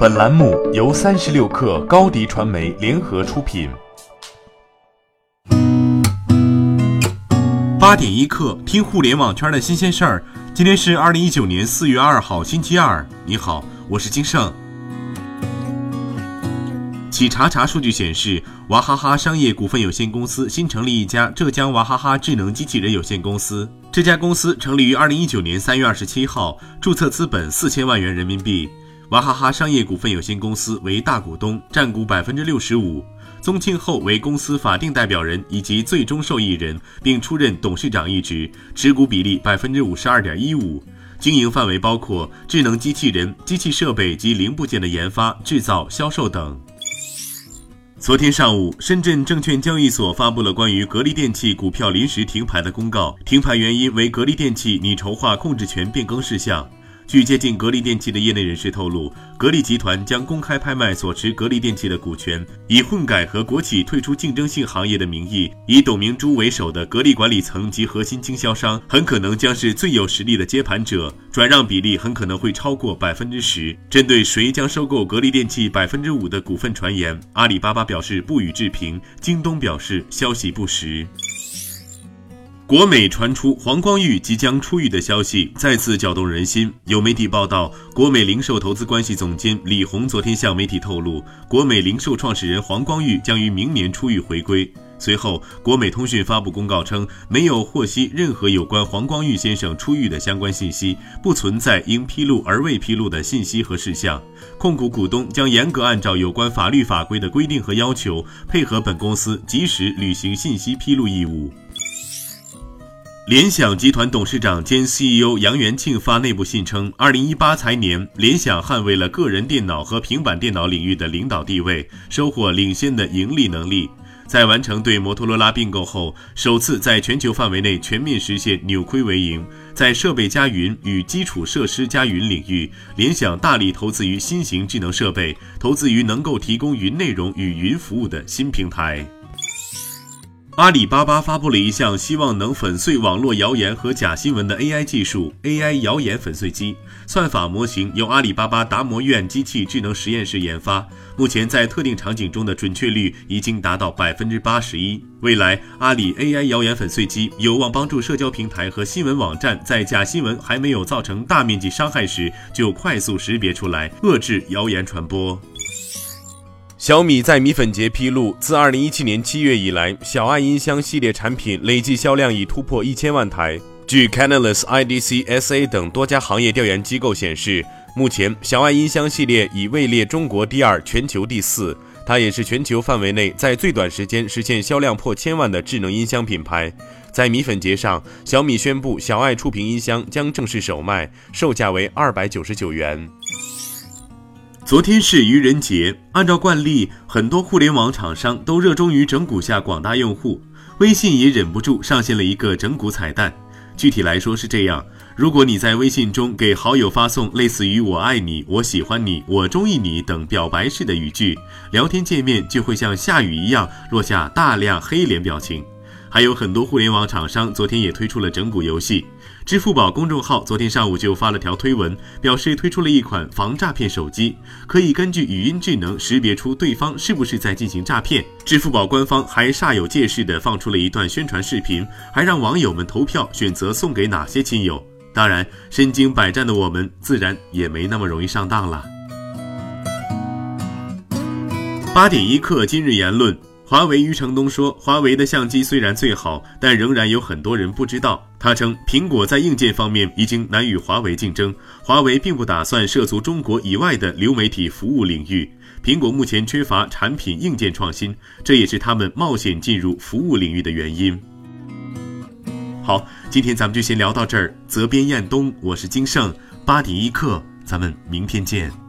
本栏目由三十六氪高低传媒联合出品。八点一刻，听互联网圈的新鲜事儿。今天是二零一九年四月二号，星期二。你好，我是金盛。企查查数据显示，娃哈哈商业股份有限公司新成立一家浙江娃哈哈智能机器人有限公司。这家公司成立于二零一九年三月二十七号，注册资本四千万元人民币。娃哈哈商业股份有限公司为大股东，占股百分之六十五。宗庆后为公司法定代表人以及最终受益人，并出任董事长一职，持股比例百分之五十二点一五。经营范围包括智能机器人、机器设备及零部件的研发、制造、销售等。昨天上午，深圳证券交易所发布了关于格力电器股票临时停牌的公告，停牌原因为格力电器拟筹划控制权变更事项。据接近格力电器的业内人士透露，格力集团将公开拍卖所持格力电器的股权，以混改和国企退出竞争性行业的名义，以董明珠为首的格力管理层及核心经销商很可能将是最有实力的接盘者，转让比例很可能会超过百分之十。针对谁将收购格力电器百分之五的股份传言，阿里巴巴表示不予置评，京东表示消息不实。国美传出黄光裕即将出狱的消息，再次搅动人心。有媒体报道，国美零售投资关系总监李红昨天向媒体透露，国美零售创始人黄光裕将于明年出狱回归。随后，国美通讯发布公告称，没有获悉任何有关黄光裕先生出狱的相关信息，不存在应披露而未披露的信息和事项。控股股东将严格按照有关法律法规的规定和要求，配合本公司及时履行信息披露义务。联想集团董事长兼 CEO 杨元庆发内部信称，二零一八财年，联想捍卫了个人电脑和平板电脑领域的领导地位，收获领先的盈利能力。在完成对摩托罗拉并购后，首次在全球范围内全面实现扭亏为盈。在设备加云与基础设施加云领域，联想大力投资于新型智能设备，投资于能够提供云内容与云服务的新平台。阿里巴巴发布了一项希望能粉碎网络谣言和假新闻的 AI 技术 ——AI 谣言粉碎机算法模型，由阿里巴巴达摩院机器智能实验室研发。目前在特定场景中的准确率已经达到百分之八十一。未来，阿里 AI 谣言粉碎机有望帮助社交平台和新闻网站在假新闻还没有造成大面积伤害时，就快速识别出来，遏制谣言传播。小米在米粉节披露，自二零一七年七月以来，小爱音箱系列产品累计销量已突破一千万台。据 Canalys、IDC、SA 等多家行业调研机构显示，目前小爱音箱系列已位列中国第二、全球第四。它也是全球范围内在最短时间实现销量破千万的智能音箱品牌。在米粉节上，小米宣布小爱触屏音箱将正式首卖，售价为二百九十九元。昨天是愚人节，按照惯例，很多互联网厂商都热衷于整蛊下广大用户。微信也忍不住上线了一个整蛊彩蛋。具体来说是这样：如果你在微信中给好友发送类似于“我爱你”“我喜欢你”“我中意你”等表白式的语句，聊天界面就会像下雨一样落下大量黑脸表情。还有很多互联网厂商昨天也推出了整蛊游戏。支付宝公众号昨天上午就发了条推文，表示推出了一款防诈骗手机，可以根据语音智能识别出对方是不是在进行诈骗。支付宝官方还煞有介事地放出了一段宣传视频，还让网友们投票选择送给哪些亲友。当然，身经百战的我们自然也没那么容易上当了。八点一刻，今日言论。华为余承东说：“华为的相机虽然最好，但仍然有很多人不知道。”他称，苹果在硬件方面已经难与华为竞争，华为并不打算涉足中国以外的流媒体服务领域。苹果目前缺乏产品硬件创新，这也是他们冒险进入服务领域的原因。好，今天咱们就先聊到这儿。责编：彦东，我是金盛，八点一刻，咱们明天见。